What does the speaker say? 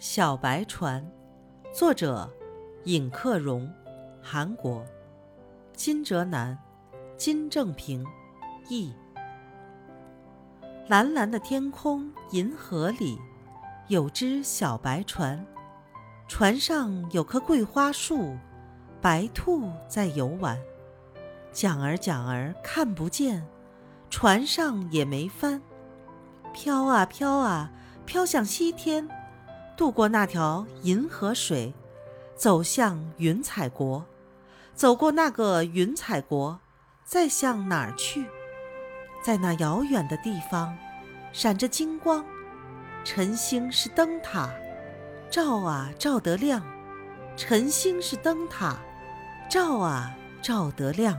小白船，作者尹克荣，韩国。金哲南、金正平译。蓝蓝的天空，银河里有只小白船，船上有棵桂花树，白兔在游玩。桨儿桨儿看不见，船上也没帆，飘啊飘啊，飘向西天。渡过那条银河水，走向云彩国，走过那个云彩国，再向哪儿去？在那遥远的地方，闪着金光，晨星是灯塔，照啊照得亮。晨星是灯塔，照啊照得亮。